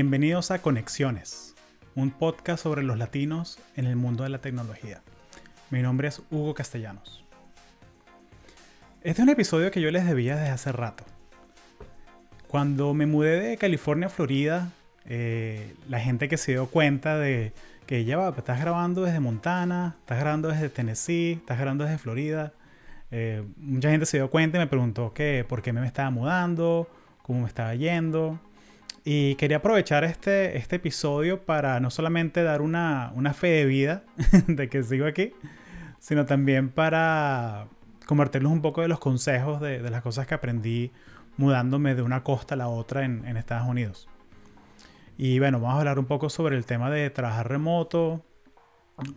Bienvenidos a Conexiones, un podcast sobre los latinos en el mundo de la tecnología. Mi nombre es Hugo Castellanos. Este es un episodio que yo les debía desde hace rato. Cuando me mudé de California a Florida, eh, la gente que se dio cuenta de que ya va, estás grabando desde Montana, estás grabando desde Tennessee, estás grabando desde Florida. Eh, mucha gente se dio cuenta y me preguntó que por qué me estaba mudando, cómo me estaba yendo. Y quería aprovechar este, este episodio para no solamente dar una, una fe de vida de que sigo aquí, sino también para compartirles un poco de los consejos de, de, las cosas que aprendí mudándome de una costa a la otra en, en Estados Unidos. Y bueno, vamos a hablar un poco sobre el tema de trabajar remoto,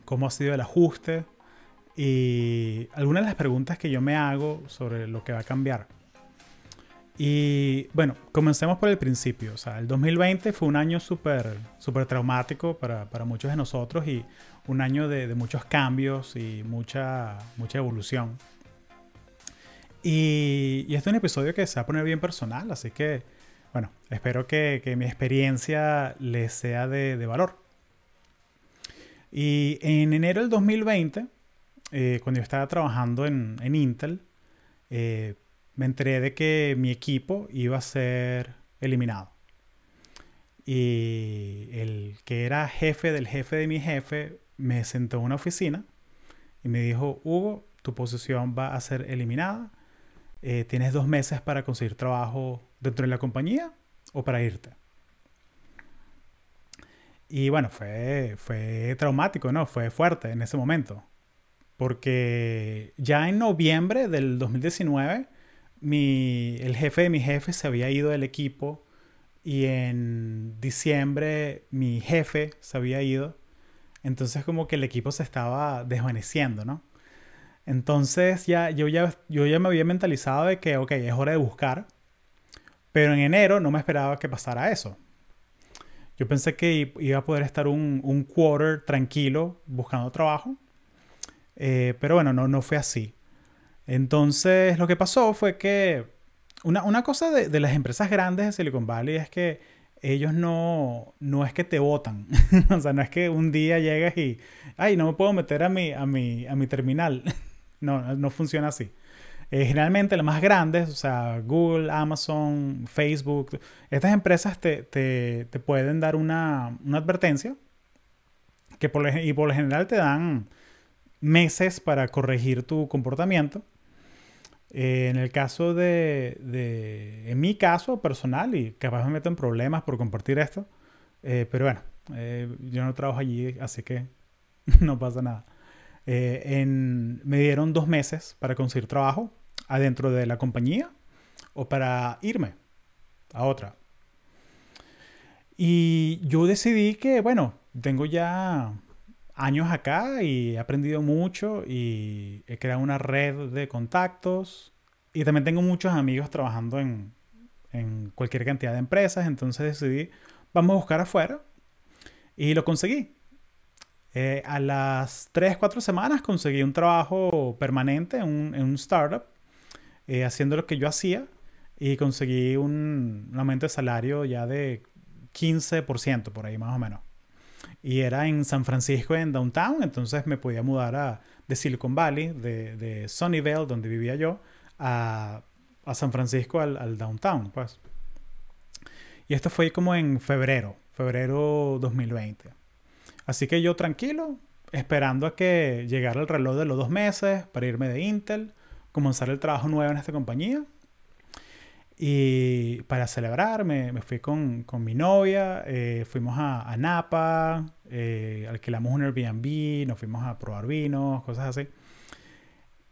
cómo ha sido el ajuste y algunas de las preguntas que yo me hago sobre lo que va a cambiar. Y bueno, comencemos por el principio. O sea, el 2020 fue un año súper super traumático para, para, muchos de nosotros y un año de, de, muchos cambios y mucha, mucha evolución. Y, y, este es un episodio que se va a poner bien personal, así que bueno, espero que, que mi experiencia les sea de, de, valor. Y en enero del 2020, eh, cuando yo estaba trabajando en, en Intel, eh, me enteré de que mi equipo iba a ser eliminado. Y el que era jefe del jefe de mi jefe me sentó en una oficina y me dijo, Hugo, tu posición va a ser eliminada. Eh, tienes dos meses para conseguir trabajo dentro de la compañía o para irte. Y bueno, fue, fue traumático, ¿no? Fue fuerte en ese momento. Porque ya en noviembre del 2019, mi, el jefe de mi jefe se había ido del equipo y en diciembre mi jefe se había ido. Entonces como que el equipo se estaba desvaneciendo, ¿no? Entonces ya yo, ya yo ya me había mentalizado de que, ok, es hora de buscar. Pero en enero no me esperaba que pasara eso. Yo pensé que iba a poder estar un, un quarter tranquilo buscando trabajo. Eh, pero bueno, no, no fue así. Entonces lo que pasó fue que una, una cosa de, de, las empresas grandes de Silicon Valley es que ellos no, no es que te votan. o sea, no es que un día llegas y, ay, no me puedo meter a mi, a mi, a mi terminal. no, no funciona así. Eh, generalmente las más grandes, o sea, Google, Amazon, Facebook, estas empresas te, te, te pueden dar una, una advertencia que por, y por lo general te dan meses para corregir tu comportamiento. Eh, en el caso de, de, en mi caso personal, y capaz me meto en problemas por compartir esto, eh, pero bueno, eh, yo no trabajo allí, así que no pasa nada. En, me dieron dos meses para conseguir trabajo adentro de la compañía o para irme a otra. Y yo decidí que, bueno, tengo ya años acá y he aprendido mucho y he creado una red de contactos y también tengo muchos amigos trabajando en, en cualquier cantidad de empresas, entonces decidí, vamos a buscar afuera y lo conseguí. Eh, a las 3, 4 semanas conseguí un trabajo permanente en un, en un startup eh, haciendo lo que yo hacía y conseguí un, un, aumento de salario ya de 15% por ahí más o menos. Y era en San Francisco, en Downtown, entonces me podía mudar a, de Silicon Valley, de, de Sunnyvale, donde vivía yo, a, a San Francisco, al, al, Downtown, pues. Y esto fue como en febrero, febrero 2020. Así que yo tranquilo, esperando a que llegara el reloj de los dos meses para irme de Intel comenzar el trabajo nuevo en esta compañía. Y para celebrar me, fui con, con, mi novia, eh, fuimos a, a Napa, eh, alquilamos un Airbnb, nos fuimos a probar vinos, cosas así.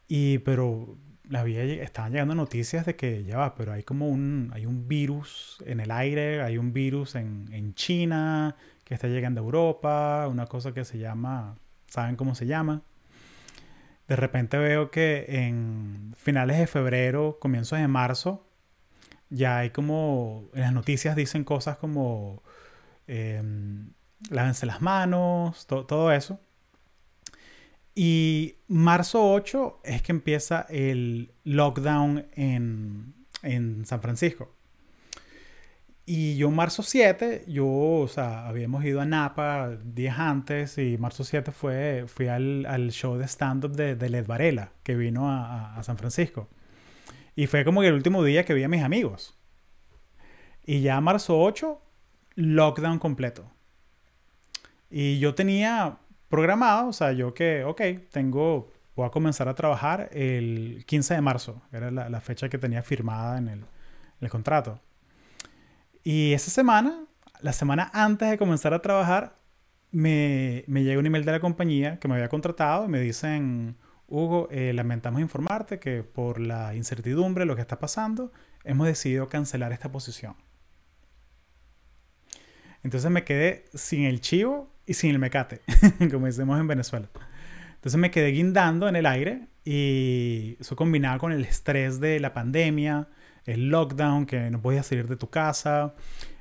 Y pero la había, estaban llegando noticias de que ya va, pero hay como un, hay un virus en el aire, hay un virus en, en China que está llegando a Europa, una cosa que se llama, ¿saben cómo se llama? de repente veo que en finales de febrero, comienzos de marzo, ya hay como, en las noticias dicen cosas como, eh, lávense las manos, to todo eso. Y marzo 8 es que empieza el lockdown en, en San Francisco. Y yo marzo 7, yo, o sea, habíamos ido a Napa días antes y marzo 7 fue, fui al, al show de stand-up de, de Led Varela, que vino a, a, San Francisco. Y fue como que el último día que vi a mis amigos. Y ya marzo 8, lockdown completo. Y yo tenía programado, o sea, yo que, ok, tengo, voy a comenzar a trabajar el 15 de marzo, era la, fecha que tenía firmada en el, en el contrato. Y esa semana, la semana antes de comenzar a trabajar, me, me llega un email de la compañía que me había contratado y me dicen, Hugo, eh, lamentamos informarte que por la incertidumbre, lo que está pasando, hemos decidido cancelar esta posición. Entonces me quedé sin el chivo y sin el mecate, como decimos en Venezuela. Entonces me quedé guindando en el aire y eso combinado con el estrés de la pandemia, el lockdown, que no podías salir de tu casa.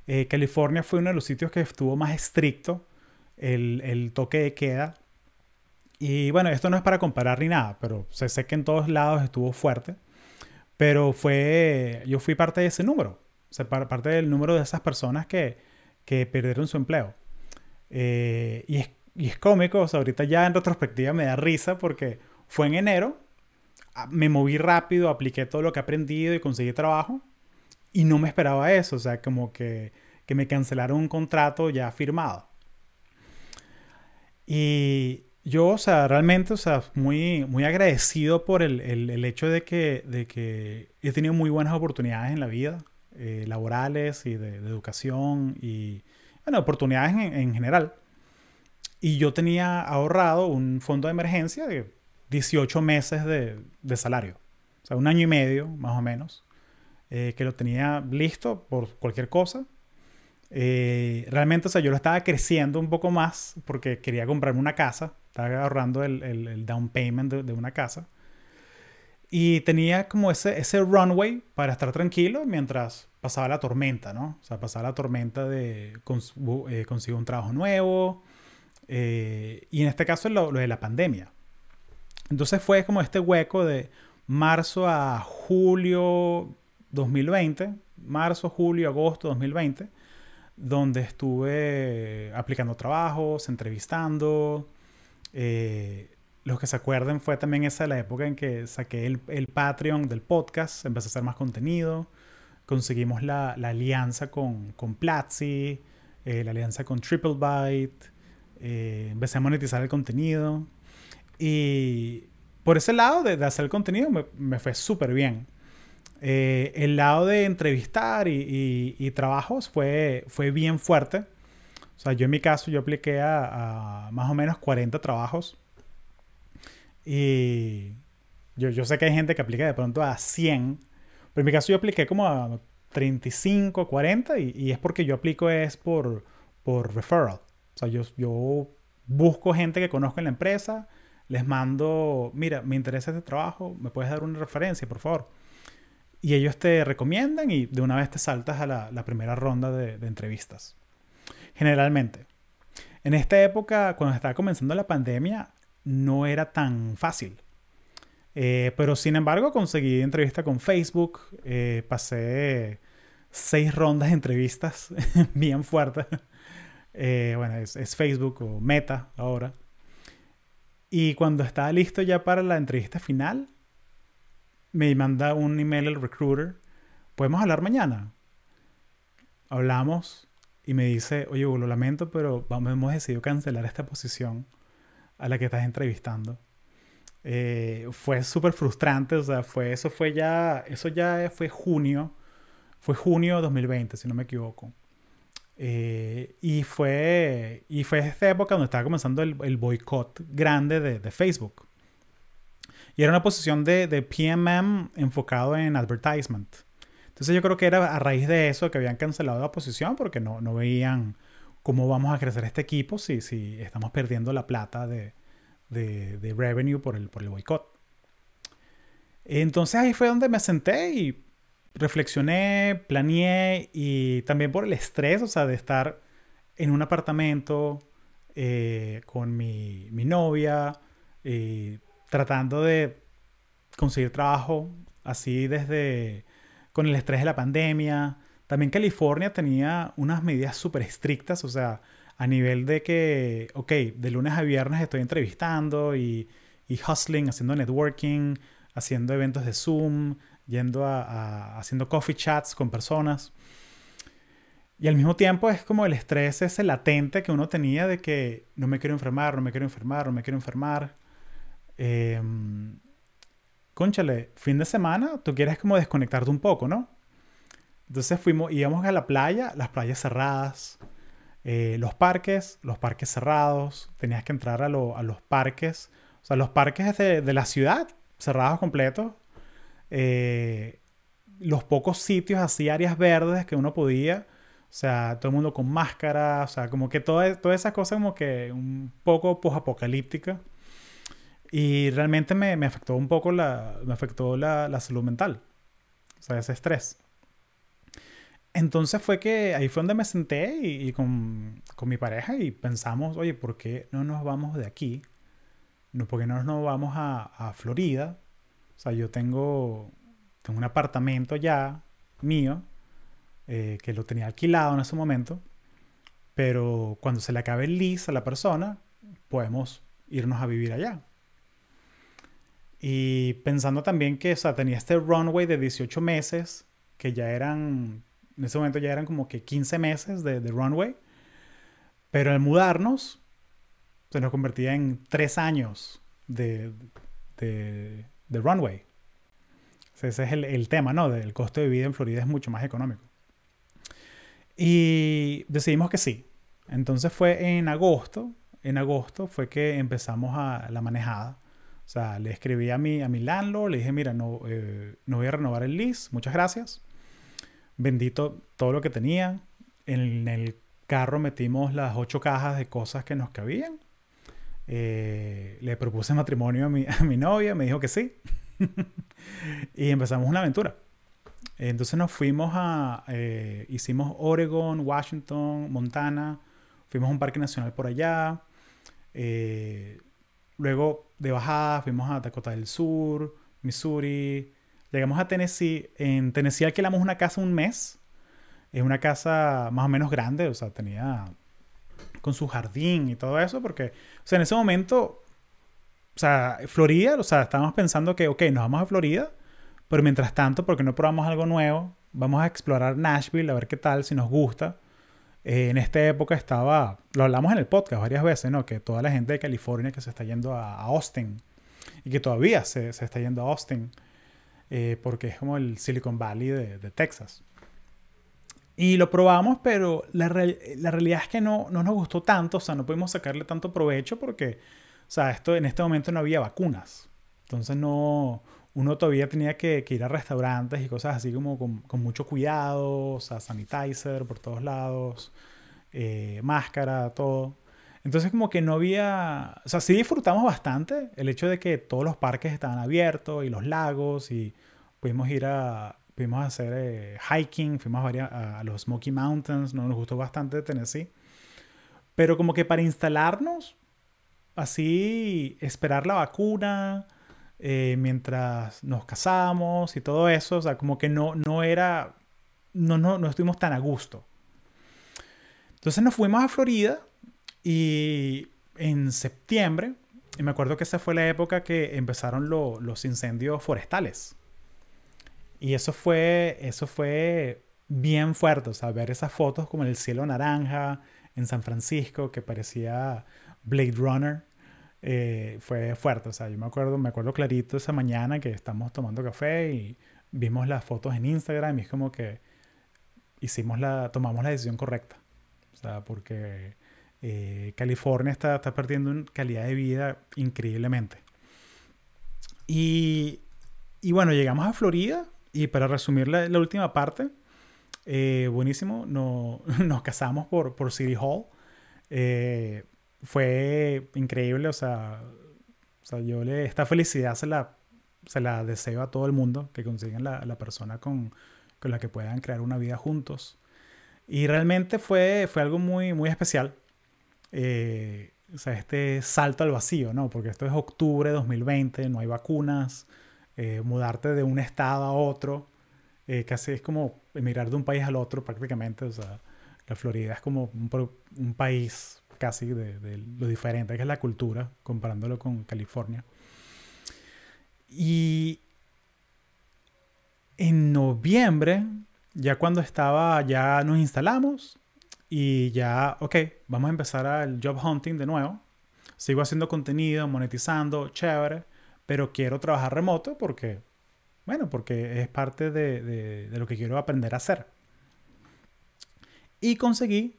Eh, California fue uno de los sitios que estuvo más estricto el, el, toque de queda. Y bueno, esto no es para comparar ni nada, pero sé, sé que en todos lados estuvo fuerte. Pero fue, yo fui parte de ese número, o sea, parte del número de esas personas que, que perdieron su empleo. Eh, y, es, y es cómico, o sea, ahorita ya en retrospectiva me da risa porque fue en enero Ah, me moví rápido, apliqué todo lo que he aprendido y conseguí trabajo. Y no me esperaba eso, o sea, como que, que me cancelaron un contrato ya firmado. Y yo, o sea, realmente, o sea, muy, muy agradecido por el, el, el hecho de que, de que he tenido muy buenas oportunidades en la vida, eh, laborales y de, educación y, bueno, oportunidades en, en, general. Y yo tenía ahorrado un fondo de emergencia de 18 meses de, de, salario. O sea, un año y medio, más o menos, eh, que lo tenía listo por cualquier cosa. Eh, realmente, o sea, yo lo estaba creciendo un poco más porque quería comprarme una casa. Estaba ahorrando el, el, down payment de, de, una casa. Y tenía como ese, ese runway para estar tranquilo mientras pasaba la tormenta, ¿no? O sea, pasaba la tormenta de cons eh, consigo un trabajo nuevo. Eh, y en este caso lo, lo de la pandemia. Entonces fue como este hueco de marzo a julio 2020, marzo, julio, agosto 2020, donde estuve aplicando trabajos, entrevistando. Eh, los que se acuerden fue también esa la época en que saqué el, el Patreon del podcast, empecé a hacer más contenido, conseguimos la, la alianza con, con Platzi, eh, la alianza con TripleByte, eh, empecé a monetizar el contenido. Y por ese lado de, de hacer el contenido me, me fue súper bien. Eh, el lado de entrevistar y, y, y, trabajos fue, fue bien fuerte. O sea, yo en mi caso yo apliqué a, a más o menos 40 trabajos. Y yo, yo, sé que hay gente que aplica de pronto a 100. Pero en mi caso yo apliqué como a 35, 40 y, y es porque yo aplico es por, por referral. O sea, yo, yo busco gente que conozco en la empresa les mando, mira, me interesa este trabajo, me puedes dar una referencia, por favor. Y ellos te recomiendan y de una vez te saltas a la, primera ronda de, de, entrevistas. Generalmente. En esta época, cuando estaba comenzando la pandemia, no era tan fácil. Eh, pero sin embargo, conseguí entrevista con Facebook. Eh, pasé seis rondas de entrevistas bien fuertes. Eh, bueno, es, es Facebook o Meta ahora. Y cuando estaba listo ya para la entrevista final, me manda un email el recruiter. ¿Podemos hablar mañana? Hablamos y me dice, oye, lo lamento, pero vamos, hemos decidido cancelar esta posición a la que estás entrevistando. Eh, fue súper frustrante, o sea, fue, eso fue ya, eso ya fue junio, fue junio de 2020, si no me equivoco. Eh, y, fue, y fue esta época donde estaba comenzando el, el boicot grande de, de, Facebook. Y era una posición de, de, PMM enfocado en advertisement. Entonces yo creo que era a raíz de eso que habían cancelado la posición porque no, no veían cómo vamos a crecer este equipo si, si estamos perdiendo la plata de, de, de revenue por el, por el boicot. Entonces ahí fue donde me senté y reflexioné, planeé y también por el estrés, o sea, de estar en un apartamento eh, con mi, mi novia, eh, tratando de conseguir trabajo así desde con el estrés de la pandemia, también California tenía unas medidas súper estrictas, o sea, a nivel de que, ok, de lunes a viernes estoy entrevistando y, y hustling, haciendo networking, haciendo eventos de Zoom, yendo a, haciendo coffee chats con personas. Y al mismo tiempo es como el estrés ese latente que uno tenía de que no me quiero enfermar, no me quiero enfermar, no me quiero enfermar. Eh, conchale, fin de semana, tú quieres como desconectarte un poco, ¿no? Entonces fuimos, íbamos a la playa, las playas cerradas, eh, los parques, los parques cerrados, tenías que entrar a, los parques, o sea, los parques de, de la ciudad, cerrados completos, eh, los pocos sitios así, áreas verdes que uno podía, o sea, todo el mundo con máscara, o sea, como que todas toda esas cosas como que un poco apocalíptica Y realmente me, me, afectó un poco la, me afectó la, la salud mental, o sea, ese estrés. Entonces fue que ahí fue donde me senté y, con, con, mi pareja y pensamos, oye, ¿por qué no nos vamos de aquí? No, ¿Por qué no nos vamos a, a Florida? O sea, yo tengo, tengo un apartamento ya mío, eh, que lo tenía alquilado en ese momento, pero cuando se le acabe el lease a la persona, podemos irnos a vivir allá. Y pensando también que, o sea, tenía este runway de 18 meses, que ya eran, en ese momento ya eran como que 15 meses de, runway, pero al mudarnos, se nos convertía en 3 años de, de, de runway. Ese es el, tema, ¿no? Del costo de vida en Florida es mucho más económico. Y decidimos que sí. Entonces fue en agosto, en agosto fue que empezamos a la manejada. O sea, le escribí a mi, a mi landlord, le dije, mira, no, eh, no voy a renovar el lease, muchas gracias. Bendito todo lo que tenía. En el carro metimos las ocho cajas de cosas que nos cabían. Eh, le propuse matrimonio a mi, a mi novia, me dijo que sí. y empezamos una aventura. Entonces nos fuimos a, eh, hicimos Oregon, Washington, Montana, fuimos a un parque nacional por allá. Eh, luego de bajada fuimos a Dakota del Sur, Missouri. Llegamos a Tennessee. En Tennessee alquilamos una casa un mes. Es una casa más o menos grande, o sea, tenía con su jardín y todo eso, porque, o sea, en ese momento, o sea, Florida, o sea, estábamos pensando que, ok, nos vamos a Florida, pero mientras tanto, porque no probamos algo nuevo, vamos a explorar Nashville, a ver qué tal, si nos gusta. Eh, en esta época estaba, lo hablamos en el podcast varias veces, ¿no? Que toda la gente de California que se está yendo a, Austin y que todavía se, se está yendo a Austin, eh, porque es como el Silicon Valley de, de Texas. Y lo probamos, pero la, la realidad es que no, no, nos gustó tanto, o sea, no pudimos sacarle tanto provecho porque, o sea, esto, en este momento no había vacunas. Entonces no, uno todavía tenía que, que ir a restaurantes y cosas así como con, mucho cuidado, o sea, sanitizer por todos lados, eh, máscara, todo. Entonces como que no había, o sea, sí disfrutamos bastante el hecho de que todos los parques estaban abiertos y los lagos y pudimos ir a, Fuimos a hacer eh, hiking, fuimos a, los Smoky Mountains, nos gustó bastante Tennessee. Pero como que para instalarnos, así, esperar la vacuna, eh, mientras nos casamos y todo eso, o sea, como que no, no era, no, no, no estuvimos tan a gusto. Entonces nos fuimos a Florida y en septiembre, y me acuerdo que esa fue la época que empezaron los incendios forestales. Y eso fue, eso fue bien fuerte, o sea, ver esas fotos como el cielo naranja en San Francisco, que parecía Blade Runner, eh, fue fuerte, o sea, yo me acuerdo, me acuerdo clarito esa mañana que estamos tomando café y vimos las fotos en Instagram y es como que hicimos la, tomamos la decisión correcta, o sea, porque eh, California está, está perdiendo calidad de vida increíblemente. Y, y bueno, llegamos a Florida y para resumir la, última parte, eh, buenísimo, no, nos casamos por, por City Hall. Eh, fue increíble, o sea, o sea, yo le, esta felicidad se la, se la deseo a todo el mundo, que consigan la, la persona con, con, la que puedan crear una vida juntos. Y realmente fue, fue algo muy, muy especial. Eh, o sea, este salto al vacío, ¿no? Porque esto es octubre de 2020, no hay vacunas, eh, mudarte de un estado a otro Eh, casi es como emigrar de un país al otro prácticamente. O sea, la Florida es como un, país casi de, de, lo diferente que es la cultura, comparándolo con California. Y en noviembre, ya cuando estaba, ya nos instalamos y ya, ok, vamos a empezar al job hunting de nuevo. Sigo haciendo contenido, monetizando, chévere, pero quiero trabajar remoto porque, bueno, porque es parte de, lo que quiero aprender a hacer. Y conseguí,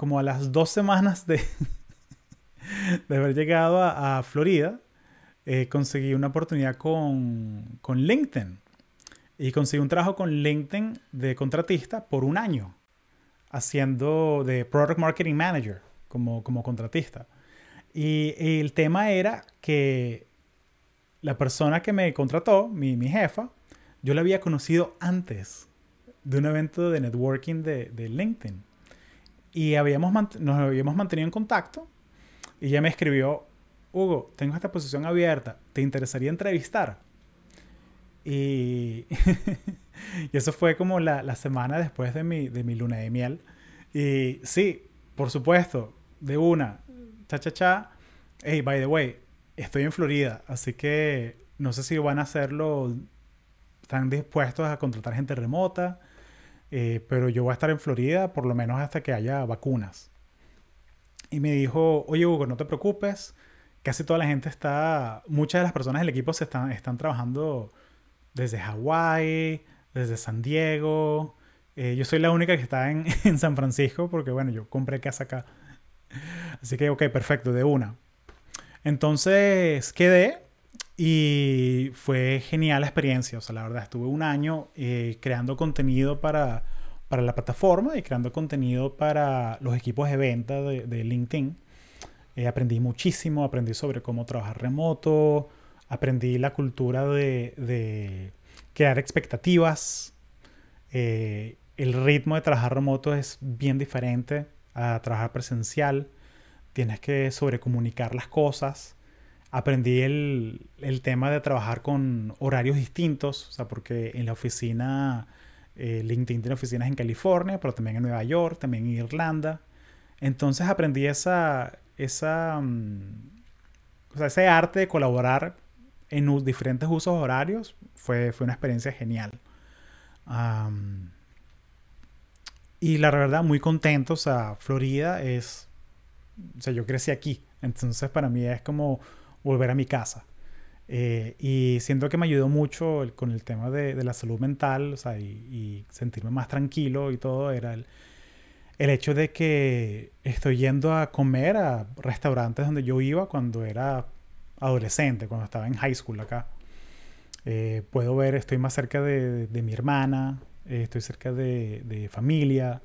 como a las dos semanas de, de haber llegado a, Florida, eh, conseguí una oportunidad con, con LinkedIn. Y conseguí un trabajo con LinkedIn de contratista por un año haciendo de Product Marketing Manager como, como contratista. Y, el tema era que la persona que me contrató, mi, mi, jefa, yo la había conocido antes de un evento de networking de, de LinkedIn. Y habíamos nos habíamos mantenido en contacto. Y ella me escribió, Hugo, tengo esta posición abierta, ¿te interesaría entrevistar? Y y eso fue como la, la, semana después de mi, de mi luna de miel. Y sí, por supuesto, de una, cha, cha, cha. Hey, by the way, estoy en Florida, así que no sé si van a hacerlo, están dispuestos a contratar gente remota, eh, pero yo voy a estar en Florida por lo menos hasta que haya vacunas. Y me dijo, oye Hugo, no te preocupes, casi toda la gente está, muchas de las personas del equipo se están, están trabajando desde Hawái, desde San Diego. Eh, yo soy la única que está en, en, San Francisco porque, bueno, yo compré casa acá. Así que, ok, perfecto, de una. Entonces quedé y fue genial la experiencia. O sea, la verdad, estuve un año eh, creando contenido para, para la plataforma y creando contenido para los equipos de venta de, de LinkedIn. Eh, aprendí muchísimo, aprendí sobre cómo trabajar remoto, aprendí la cultura de, de crear expectativas. Eh, el ritmo de trabajar remoto es bien diferente a trabajar presencial. Tienes que sobrecomunicar las cosas. Aprendí el, el tema de trabajar con horarios distintos, o sea, porque en la oficina, eh, LinkedIn tiene oficinas en California, pero también en Nueva York, también en Irlanda. Entonces aprendí esa, esa, mm, o sea, ese arte de colaborar en diferentes usos horarios fue, fue una experiencia genial. y la verdad, muy contento. O sea, Florida es. O sea, yo crecí aquí. Entonces, para mí es como volver a mi casa. Eh, y siento que me ayudó mucho con el tema de, de, la salud mental, o sea, y, y, sentirme más tranquilo y todo, era el, el hecho de que estoy yendo a comer a restaurantes donde yo iba cuando era adolescente, cuando estaba en high school acá. Eh, puedo ver, estoy más cerca de, mi hermana, eh, estoy cerca de, familia.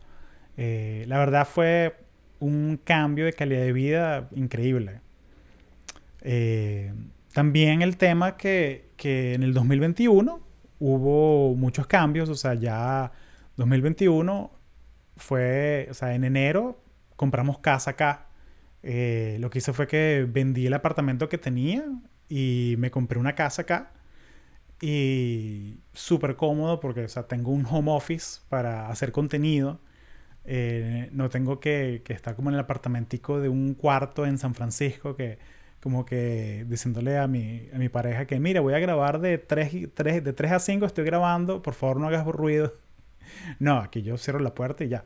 Eh, la verdad fue un cambio de calidad de vida increíble. También el tema que, que, en el 2021 hubo muchos cambios, o sea, ya 2021 fue, o sea, en enero compramos casa acá eh, lo que hice fue que vendí el apartamento que tenía y me compré una casa acá. Y súper cómodo porque, o sea, tengo un home office para hacer contenido. Eh, no tengo que, que, estar como en el apartamentico de un cuarto en San Francisco que como que diciéndole a mi, a mi pareja que mira voy a grabar de 3, 3, de 3 a 5 estoy grabando por favor no hagas ruido no aquí yo cierro la puerta y ya.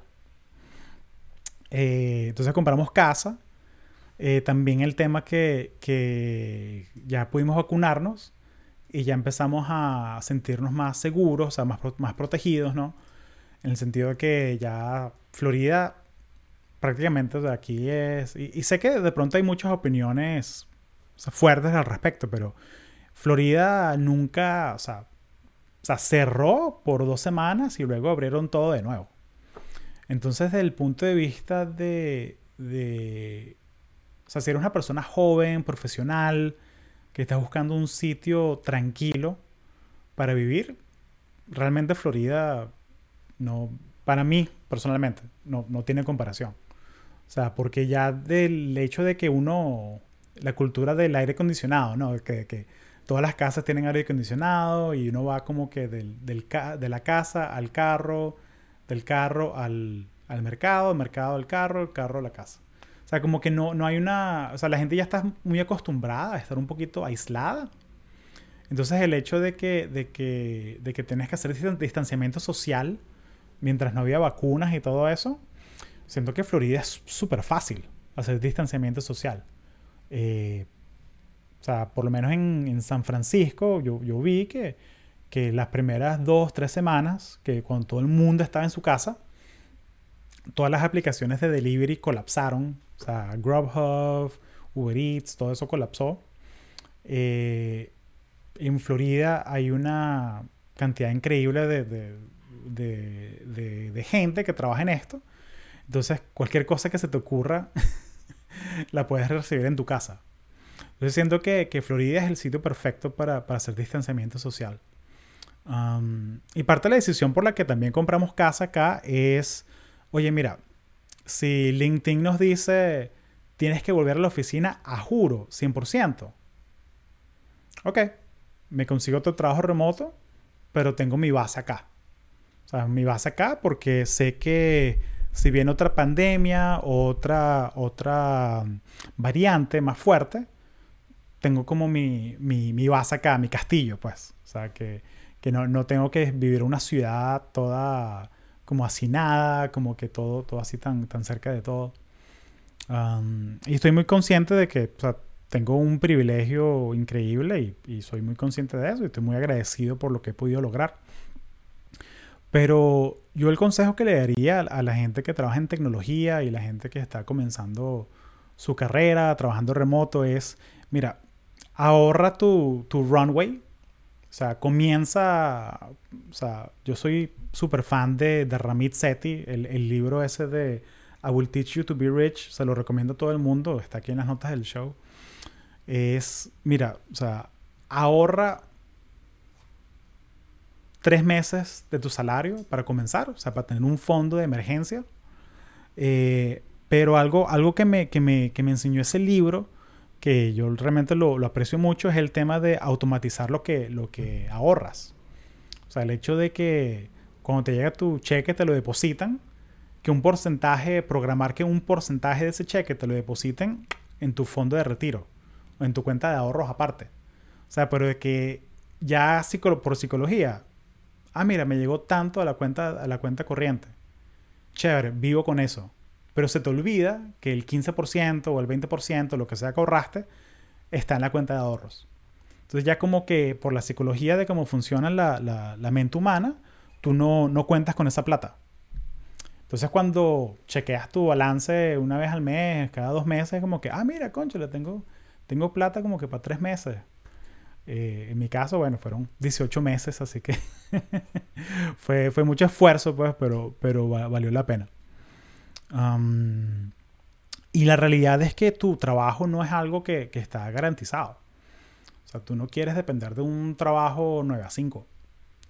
Eh, entonces compramos casa. Eh, también el tema que, que, ya pudimos vacunarnos y ya empezamos a sentirnos más seguros, o sea, más, más protegidos, ¿no? En el sentido de que ya Florida prácticamente o sea, aquí es... Y, sé que de pronto hay muchas opiniones fuertes al respecto, pero Florida nunca, o sea, o sea, cerró por dos semanas y luego abrieron todo de nuevo. Entonces, desde el punto de vista de, de o sea, si eres una persona joven, profesional, que está buscando un sitio tranquilo para vivir, realmente Florida no, para mí personalmente, no, no tiene comparación. O sea, porque ya del hecho de que uno, la cultura del aire acondicionado, ¿no? Que, que todas las casas tienen aire acondicionado y uno va como que del, de la casa al carro, del carro al, al mercado, mercado al carro, el carro a la casa. O sea, como que no, no hay una... O sea, la gente ya está muy acostumbrada a estar un poquito aislada. Entonces el hecho de que, de que, de que tienes que hacer distanciamiento social mientras no había vacunas y todo eso, siento que Florida es súper fácil hacer distanciamiento social. Eh, o sea, por lo menos en, en San Francisco yo, yo vi que, que, las primeras dos, tres semanas, que cuando todo el mundo estaba en su casa, todas las aplicaciones de delivery colapsaron. O sea, Grubhub, Uber Eats, todo eso colapsó. Eh, en Florida hay una cantidad increíble de, de, de, de, gente que trabaja en esto. Entonces, cualquier cosa que se te ocurra, la puedes recibir en tu casa. Entonces, siento que, que Florida es el sitio perfecto para, para hacer distanciamiento social. Y parte de la decisión por la que también compramos casa acá es, oye, mira, si LinkedIn nos dice, tienes que volver a la oficina, a juro, 100%. Ok, me consigo otro trabajo remoto, pero tengo mi base acá. O sea, mi base acá porque sé que si viene otra pandemia, otra, otra variante más fuerte, tengo como mi, mi, mi base acá, mi castillo, pues. O sea, que, que no, no, tengo que vivir una ciudad toda como hacinada, como que todo, todo así tan, tan cerca de todo. Y estoy muy consciente de que tengo un privilegio increíble y, y, soy muy consciente de eso y estoy muy agradecido por lo que he podido lograr. Pero yo el consejo que le daría a la gente que trabaja en tecnología y la gente que está comenzando su carrera, trabajando remoto, es, mira, ahorra tu, tu runway. O sea, comienza, o sea, yo soy súper fan de, de Ramit Sethi, el, el libro ese de I Will Teach You to Be Rich, se lo recomiendo a todo el mundo, está aquí en las notas del show es, mira, o sea, ahorra tres meses de tu salario para comenzar, o sea, para tener un fondo de emergencia. Eh, pero algo, algo que, me, que, me, que me enseñó ese libro, que yo realmente lo, lo, aprecio mucho, es el tema de automatizar lo que, lo que ahorras. O sea, el hecho de que cuando te llega tu cheque te lo depositan, que un porcentaje, programar que un porcentaje de ese cheque te lo depositen en tu fondo de retiro en tu cuenta de ahorros aparte. O sea, pero de que ya por psicología, ah, mira, me llegó tanto a la cuenta, a la cuenta corriente. Chévere, vivo con eso. Pero se te olvida que el 15% o el 20%, lo que sea que ahorraste, está en la cuenta de ahorros. Entonces ya como que por la psicología de cómo funciona la, la, mente humana, tú no, no cuentas con esa plata. Entonces cuando chequeas tu balance una vez al mes, cada dos meses, como que, ah, mira, concho, le tengo tengo plata como que para tres meses. Eh, en mi caso, bueno, fueron 18 meses, así que fue, fue mucho esfuerzo, pues, pero, pero valió la pena. y la realidad es que tu trabajo no es algo que, está garantizado. O sea, tú no quieres depender de un trabajo 9 a 5. O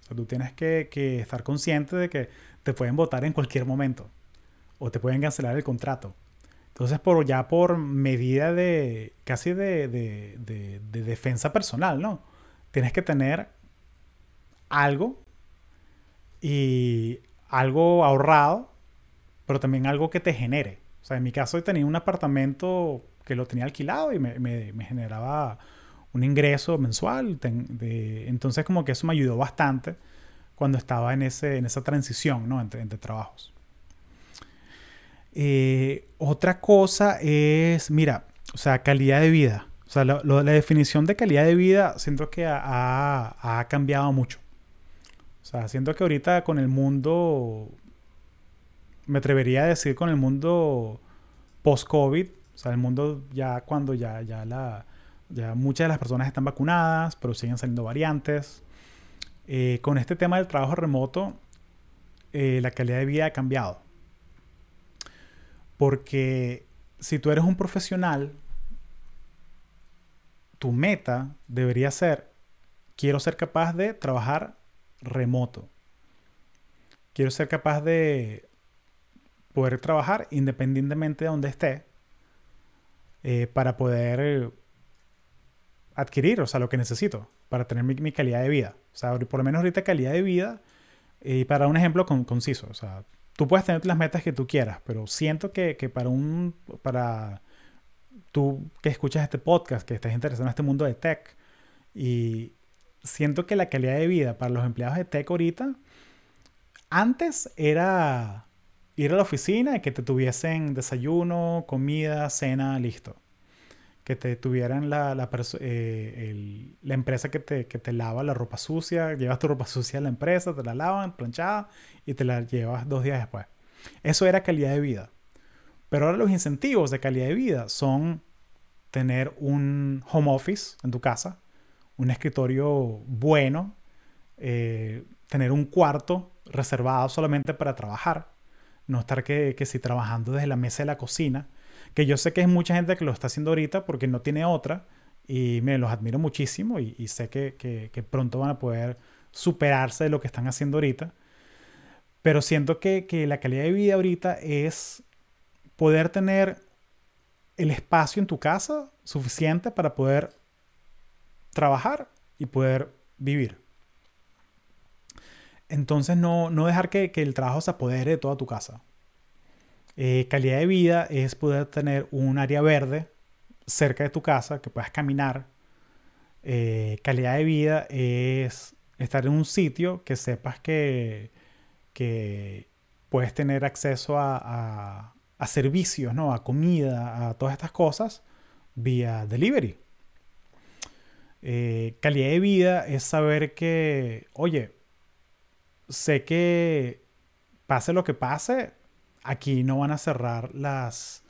sea, tú tienes que, que estar consciente de que te pueden votar en cualquier momento. O te pueden cancelar el contrato. Entonces, por, ya por medida de casi de, de, defensa personal, ¿no? Tienes que tener algo y algo ahorrado, pero también algo que te genere. O sea, en mi caso tenía un apartamento que lo tenía alquilado y me, generaba un ingreso mensual. entonces como que eso me ayudó bastante cuando estaba en, ese, en esa transición ¿no? entre, entre trabajos. Eh, otra cosa es, mira, o sea, calidad de vida. O sea, la, definición de calidad de vida siento que ha, ha, cambiado mucho. O sea, siento que ahorita con el mundo, me atrevería a decir con el mundo post-COVID, o sea, el mundo ya cuando ya, ya, la, ya muchas de las personas están vacunadas, pero siguen saliendo variantes. Eh, con este tema del trabajo remoto, eh, la calidad de vida ha cambiado. Porque si tú eres un profesional, tu meta debería ser, quiero ser capaz de trabajar remoto. Quiero ser capaz de poder trabajar independientemente de donde esté eh, para poder adquirir, o sea, lo que necesito para tener mi, calidad de vida. O sea, por lo menos ahorita calidad de vida, y para un ejemplo conciso, o sea, tú puedes tener las metas que tú quieras, pero siento que, que para un, para tú que escuchas este podcast, que estás interesado en este mundo de tech, y siento que la calidad de vida para los empleados de tech ahorita, antes era ir a la oficina y que te tuviesen desayuno, comida, cena, listo. Que te tuvieran la, eh, la empresa que te, que te, lava la ropa sucia, llevas tu ropa sucia a la empresa, te la lavan planchada y te la llevas dos días después. Eso era calidad de vida. Pero ahora los incentivos de calidad de vida son tener un home office en tu casa, un escritorio bueno, eh, tener un cuarto reservado solamente para trabajar, no estar que, que si trabajando desde la mesa de la cocina, que yo sé que hay mucha gente que lo está haciendo ahorita porque no tiene otra y me los admiro muchísimo y, sé que, que, pronto van a poder superarse de lo que están haciendo ahorita. Pero siento que, que la calidad de vida ahorita es poder tener el espacio en tu casa suficiente para poder trabajar y poder vivir. Entonces no, dejar que, el trabajo se apodere de toda tu casa. Eh, calidad de vida es poder tener un área verde cerca de tu casa que puedas caminar. Eh, calidad de vida es estar en un sitio que sepas que, que puedes tener acceso a, a, servicios, ¿no? a comida, a todas estas cosas vía delivery. Eh, calidad de vida es saber que, oye, sé que pase lo que pase, aquí no van a cerrar las,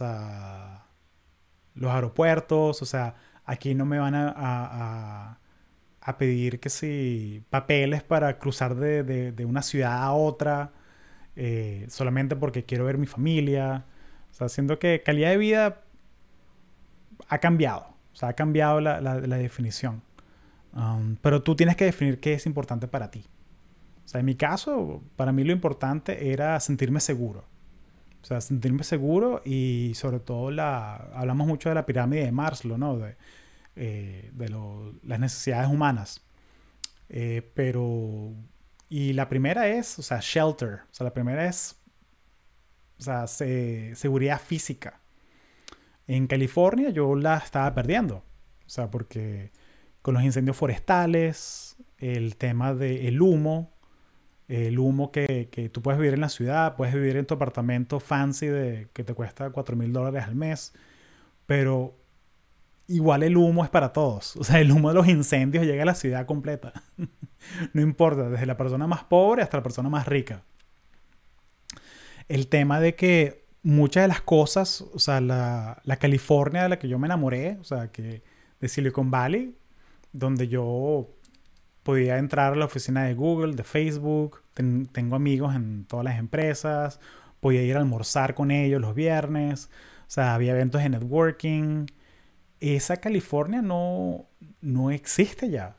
ah, los aeropuertos, o sea, aquí no me van a, a, pedir que si papeles para cruzar de, de, una ciudad a otra, eh, solamente porque quiero ver mi familia. O sea, siento que calidad de vida ha cambiado, o sea, ha cambiado la, la, definición. Um, pero tú tienes que definir qué es importante para ti. O sea, en mi caso, para mí lo importante era sentirme seguro. O sea, sentirme seguro y sobre todo la, hablamos mucho de la pirámide de Maslow, ¿no? De, eh, de las necesidades humanas. Eh, pero, y la primera es, o sea, shelter. O sea, la primera es, o sea, seguridad física. En California yo la estaba perdiendo. O sea, porque con los incendios forestales, el tema del humo, el humo que, que, tú puedes vivir en la ciudad, puedes vivir en tu apartamento fancy de, que te cuesta 4 mil dólares al mes, pero igual el humo es para todos. O sea, el humo de los incendios llega a la ciudad completa. no importa, desde la persona más pobre hasta la persona más rica. El tema de que muchas de las cosas, o sea, la, la California de la que yo me enamoré, o sea, que de Silicon Valley, donde yo podía entrar a la oficina de Google, de Facebook, tengo amigos en todas las empresas, podía ir a almorzar con ellos los viernes, o sea, había eventos de networking. Esa California no, no existe ya.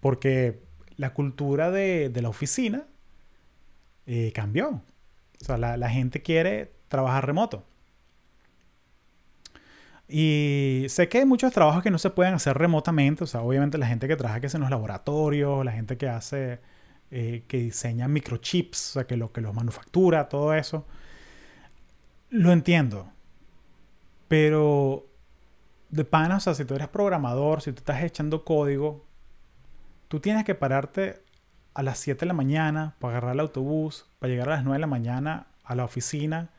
Porque la cultura de, de la oficina eh, cambió. O sea, la, la gente quiere trabajar remoto. Y sé que hay muchos trabajos que no se pueden hacer remotamente. O sea, obviamente la gente que trabaja que en los laboratorios, la gente que hace, eh, que diseña microchips, o sea, que lo que los manufactura, todo eso. Lo entiendo. Pero de pana, o sea, si tú eres programador, si tú estás echando código, tú tienes que pararte a las 7 de la mañana para agarrar el autobús, para llegar a las 9 de la mañana a la oficina,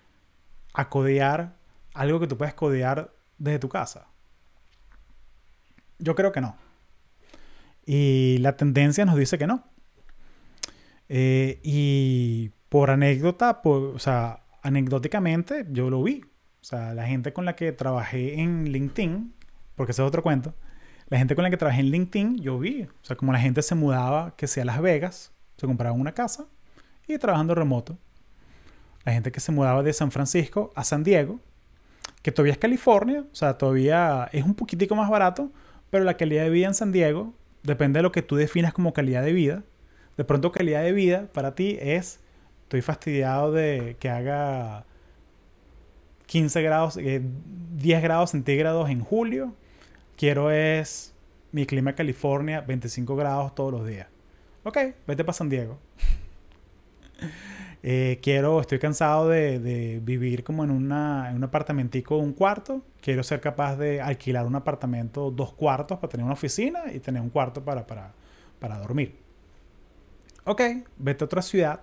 a codear algo que tú puedes codear desde tu casa? Yo creo que no. Y la tendencia nos dice que no. Eh, y por anécdota, o sea, anecdóticamente, yo lo vi. O sea, la gente con la que trabajé en LinkedIn, porque ese es otro cuento, la gente con la que trabajé en LinkedIn, yo vi. O sea, como la gente se mudaba, que sea a Las Vegas, se compraba una casa y trabajando remoto. La gente que se mudaba de San Francisco a San Diego, que todavía es California, o sea, todavía es un poquitico más barato, pero la calidad de vida en San Diego depende de lo que tú definas como calidad de vida. De pronto calidad de vida para ti es, estoy fastidiado de que haga 15 grados, 10 eh, grados centígrados en julio. Quiero es mi clima California, 25 grados todos los días. Ok, vete para San Diego. Eh, quiero, estoy cansado de, vivir como en, una, en un apartamentico un cuarto. Quiero ser capaz de alquilar un apartamento dos cuartos para tener una oficina y tener un cuarto para, para, dormir. Ok, vete a otra ciudad.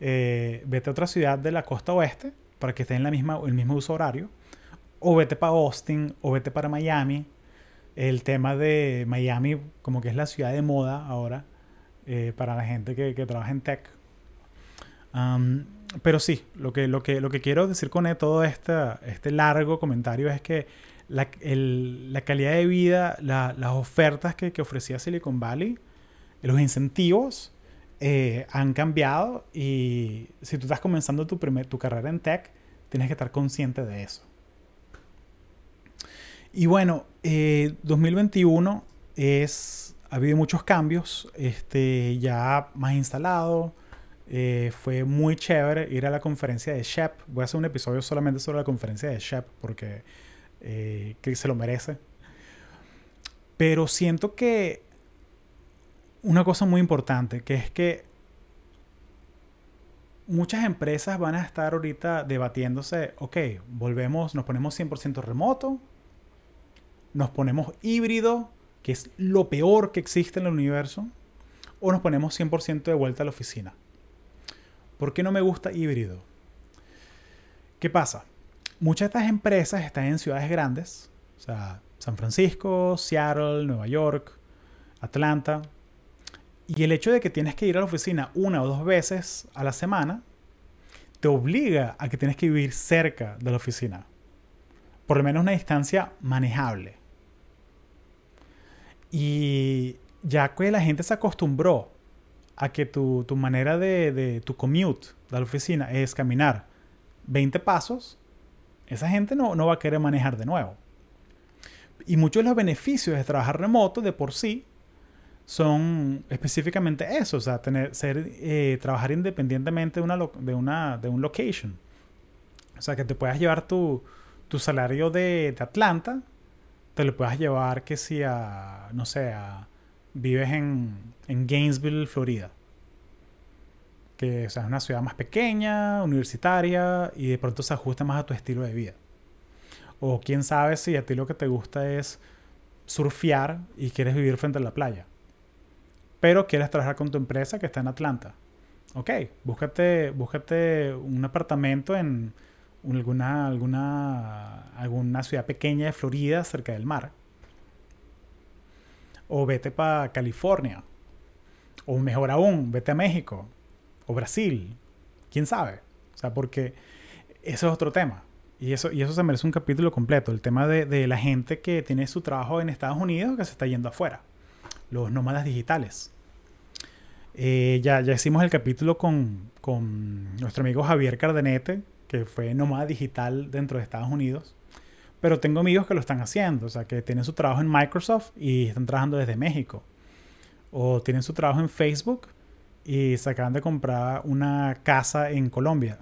Eh, vete a otra ciudad de la costa oeste para que esté en la misma, el mismo uso horario. O vete para Austin o vete para Miami. El tema de Miami como que es la ciudad de moda ahora eh, para la gente que, que trabaja en tech pero sí, lo que, lo, que, lo que quiero decir con todo este, este largo comentario es que la, calidad de vida, las ofertas que, ofrecía Silicon Valley, los incentivos eh, han cambiado y si tú estás comenzando tu, primer, tu carrera en tech, tienes que estar consciente de eso. Y bueno, 2021 eh, es, ha habido muchos cambios, este, ya más instalado, eh, fue muy chévere ir a la conferencia de Shep. Voy a hacer un episodio solamente sobre la conferencia de Shep porque eh, se lo merece. Pero siento que una cosa muy importante, que es que muchas empresas van a estar ahorita debatiéndose, ok, volvemos, nos ponemos 100% remoto, nos ponemos híbrido, que es lo peor que existe en el universo, o nos ponemos 100% de vuelta a la oficina. ¿Por qué no me gusta híbrido? ¿Qué pasa? Muchas de estas empresas están en ciudades grandes, o sea, San Francisco, Seattle, Nueva York, Atlanta. Y el hecho de que tienes que ir a la oficina una o dos veces a la semana te obliga a que tienes que vivir cerca de la oficina. Por lo menos una distancia manejable. Y ya que la gente se acostumbró a que tu, manera de, tu commute de la oficina es caminar 20 pasos, esa gente no, no va a querer manejar de nuevo. Y muchos de los beneficios de trabajar remoto de por sí son específicamente eso, o sea, tener, ser, eh, trabajar independientemente de, una, de, una, de un location. O sea, que te puedas llevar tu, tu salario de, de, Atlanta, te lo puedas llevar que si a, no sé, a, vives en, en Gainesville, Florida. Que es una ciudad más pequeña, universitaria, y de pronto se ajusta más a tu estilo de vida. O quién sabe si a ti lo que te gusta es surfear y quieres vivir frente a la playa. Pero quieres trabajar con tu empresa que está en Atlanta. Ok, búscate, búscate un apartamento en alguna, alguna, alguna ciudad pequeña de Florida cerca del mar o vete para California. O mejor aún, vete a México. O Brasil. ¿Quién sabe? O sea, porque eso es otro tema. Y eso, y eso se merece un capítulo completo. El tema de, la gente que tiene su trabajo en Estados Unidos que se está yendo afuera. Los nómadas digitales. Eh, ya, ya hicimos el capítulo con, con nuestro amigo Javier Cardenete, que fue nómada digital dentro de Estados Unidos. Pero tengo amigos que lo están haciendo, o sea, que tienen su trabajo en Microsoft y están trabajando desde México. O tienen su trabajo en Facebook y se acaban de comprar una casa en Colombia.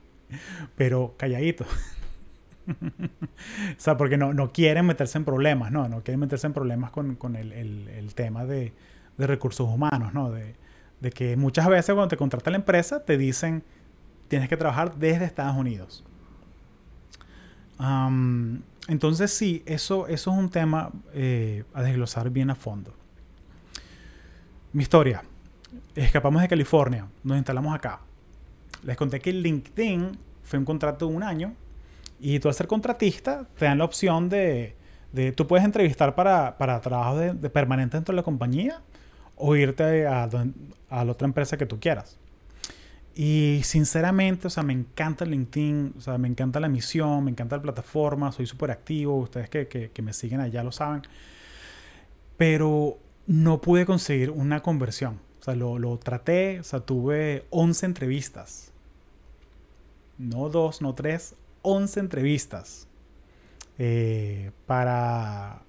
Pero calladito. o sea, porque no, no, quieren meterse en problemas, ¿no? No quieren meterse en problemas con, con el, el, el, tema de, de, recursos humanos, ¿no? De, de que muchas veces cuando te contrata la empresa te dicen tienes que trabajar desde Estados Unidos entonces sí, eso, eso es un tema eh, a desglosar bien a fondo. Mi historia. Escapamos de California, nos instalamos acá. Les conté que LinkedIn fue un contrato de un año y tú al ser contratista te dan la opción de, de tú puedes entrevistar para, para trabajo de, permanente dentro de la compañía o irte a, a la otra empresa que tú quieras. Y sinceramente, o sea, me encanta LinkedIn, o sea, me encanta la misión, me encanta la plataforma, soy súper activo, ustedes que, que, me siguen allá lo saben. Pero no pude conseguir una conversión. O sea, lo, lo traté, o sea, tuve 11 entrevistas. No dos, no tres, 11 entrevistas. Eh, para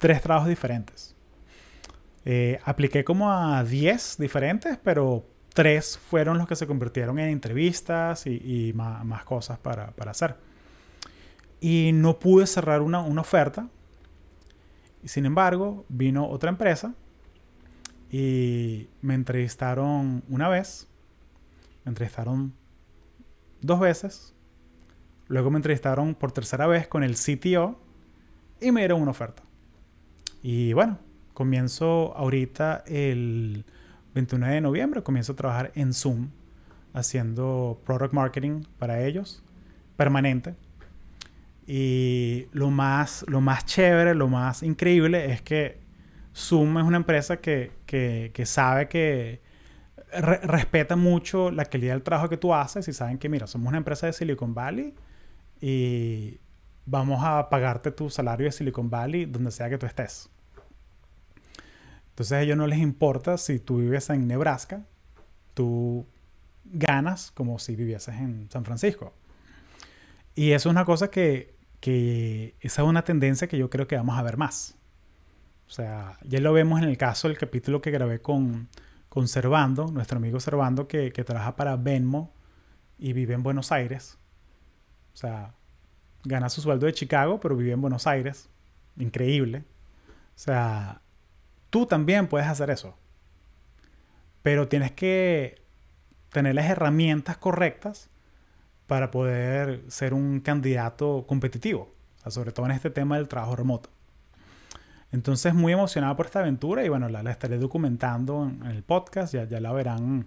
tres trabajos diferentes. Eh, apliqué como a 10 diferentes, pero tres fueron los que se convirtieron en entrevistas y, más, cosas para, hacer. Y no pude cerrar una, una oferta. Y sin embargo, vino otra empresa y me entrevistaron una vez, me entrevistaron dos veces, luego me entrevistaron por tercera vez con el CTO y me dieron una oferta. Y bueno, comienzo ahorita el 21 de noviembre, comienzo a trabajar en Zoom haciendo product marketing para ellos, permanente. Y lo más, lo más chévere, lo más increíble es que Zoom es una empresa que, sabe que respeta mucho la calidad del trabajo que tú haces y saben que, mira, somos una empresa de Silicon Valley y vamos a pagarte tu salario de Silicon Valley donde sea que tú estés. Entonces a ellos no les importa si tú vives en Nebraska, tú ganas como si vivieses en San Francisco. Y eso es una cosa que, que esa es una tendencia que yo creo que vamos a ver más. O sea, ya lo vemos en el caso del capítulo que grabé con, con Servando, nuestro amigo Servando, que, que trabaja para Venmo y vive en Buenos Aires. O sea, gana su sueldo de Chicago, pero vive en Buenos Aires. Increíble. O sea, tú también puedes hacer eso. Pero tienes que tener las herramientas correctas para poder ser un candidato competitivo. Sobre todo en este tema del trabajo remoto. Entonces, muy emocionado por esta aventura y bueno, la, estaré documentando en, el podcast, ya, ya la verán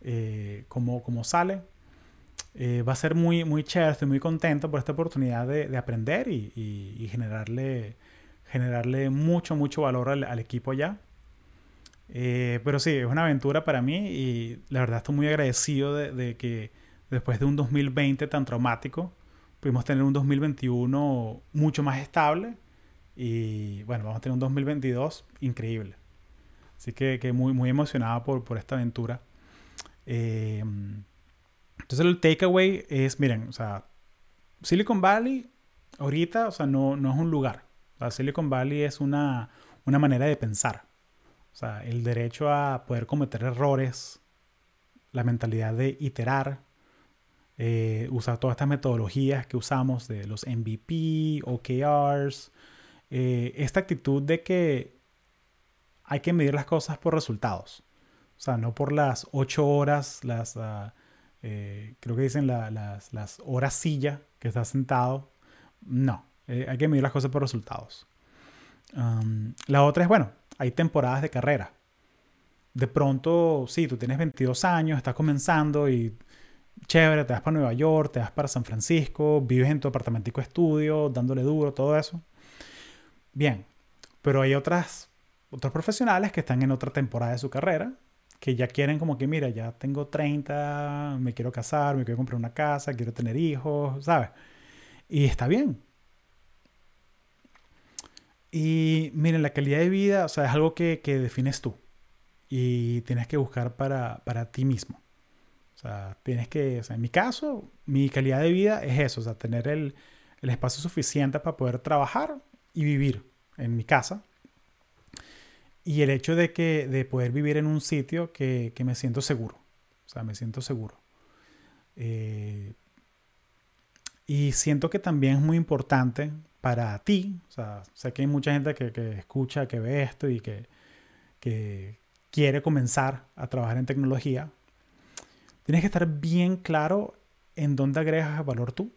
eh, cómo, sale. Eh, va a ser muy, muy chévere, estoy muy contento por esta oportunidad de, aprender y, generarle, generarle mucho, mucho valor al, equipo ya. Eh, pero sí, es una aventura para mí y la verdad estoy muy agradecido de, de, que después de un 2020 tan traumático, pudimos tener un 2021 mucho más estable y bueno, vamos a tener un 2022 increíble. Así que, que muy, muy emocionado por, por esta aventura. Eh, entonces el takeaway es, miren, o sea, Silicon Valley ahorita, o sea, no, no es un lugar. O Silicon Valley es una, una manera de pensar. O sea, el derecho a poder cometer errores, la mentalidad de iterar, eh, usar todas estas metodologías que usamos de los MVP, OKRs, eh, esta actitud de que hay que medir las cosas por resultados. O sea, no por las ocho horas, las, ah, eh, creo que dicen las, las, horas silla que estás sentado. No, eh, hay que medir las cosas por resultados. la otra es, bueno, hay temporadas de carrera. De pronto, sí, tú tienes 22 años, estás comenzando y chévere, te vas para Nueva York, te vas para San Francisco, vives en tu apartamentico estudio, dándole duro, todo eso. Bien, pero hay otras, otros profesionales que están en otra temporada de su carrera, que ya quieren como que, mira, ya tengo 30, me quiero casar, me quiero comprar una casa, quiero tener hijos, ¿sabes? Y está bien. Y miren, la calidad de vida, o sea, es algo que, defines tú. Y tienes que buscar para, ti mismo. O sea, tienes que, o sea, en mi caso, mi calidad de vida es eso, o sea, tener el, el espacio suficiente para poder trabajar y vivir en mi casa. Y el hecho de, que, de poder vivir en un sitio que, me siento seguro. O sea, me siento seguro. Eh, y siento que también es muy importante para ti. O sea, sé que hay mucha gente que, escucha, que ve esto y que, que quiere comenzar a trabajar en tecnología. Tienes que estar bien claro en dónde agregas valor tú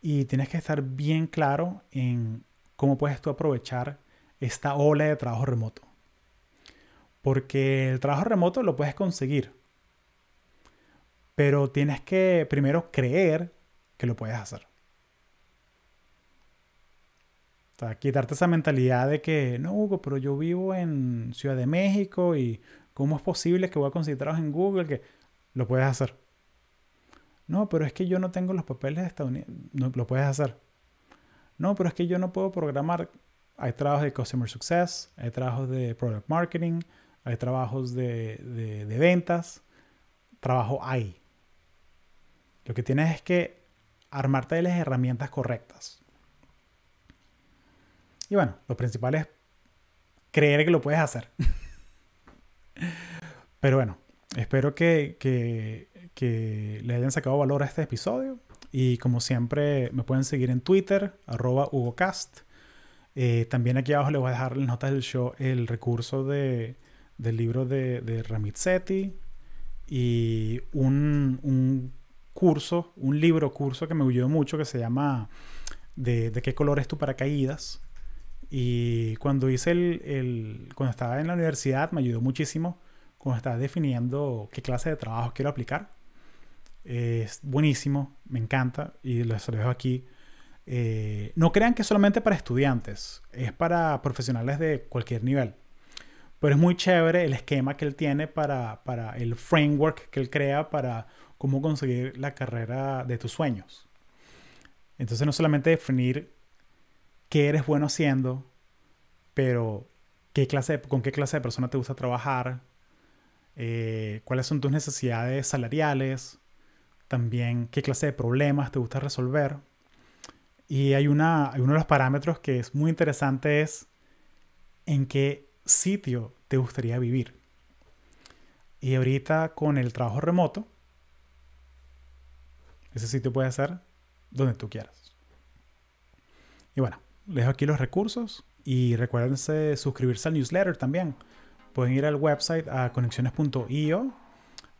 y tienes que estar bien claro en cómo puedes tú aprovechar esta ola de trabajo remoto. Porque el trabajo remoto lo puedes conseguir, pero tienes que primero creer que lo puedes hacer. Quitarte esa mentalidad de que, no, Hugo, pero yo vivo en Ciudad de México y ¿cómo es posible que voy a conseguir trabajo en Google? Que lo puedes hacer. No, pero es que yo no tengo los papeles de Estados Unidos. No, lo puedes hacer. No, pero es que yo no puedo programar. Hay trabajos de Customer Success, hay trabajos de Product Marketing, hay trabajos de, de ventas. Trabajo hay. Lo que tienes es que armarte de las herramientas correctas. Y bueno, lo principal es creer que lo puedes hacer. Pero bueno, espero que, que, le hayan sacado valor a este episodio. Y como siempre, me pueden seguir en Twitter, arroba HugoCast. Eh, también aquí abajo les voy a dejar en las notas del show el recurso de, del libro de, de y un, curso, un libro curso que me ayudó mucho que se llama de, de qué color es tu paracaídas. Y cuando hice el, el, cuando estaba en la universidad me ayudó muchísimo cuando estaba definiendo qué clase de trabajo quiero aplicar. Es buenísimo, me encanta y les dejo aquí. Eh, no crean que es solamente para estudiantes, es para profesionales de cualquier nivel. Pero es muy chévere el esquema que él tiene para, para el framework que él crea para cómo conseguir la carrera de tus sueños. Entonces no solamente definir qué eres bueno haciendo, pero qué clase con qué clase de persona te gusta trabajar, eh, cuáles son tus necesidades salariales, también qué clase de problemas te gusta resolver. Y hay, una, hay uno de los parámetros que es muy interesante es en qué sitio te gustaría vivir. Y ahorita con el trabajo remoto, ese sitio puede ser donde tú quieras. Y bueno, les dejo aquí los recursos y recuérdense suscribirse al newsletter también. Pueden ir al website a conexiones.io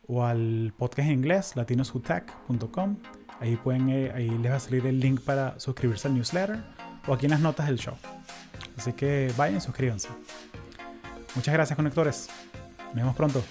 o al podcast en inglés latinosutech.com. Ahí, pueden, eh, ahí les va a salir el link para suscribirse al newsletter o aquí en las notas del show. Así que vayan suscríbanse. Muchas gracias, conectores. Nos vemos pronto.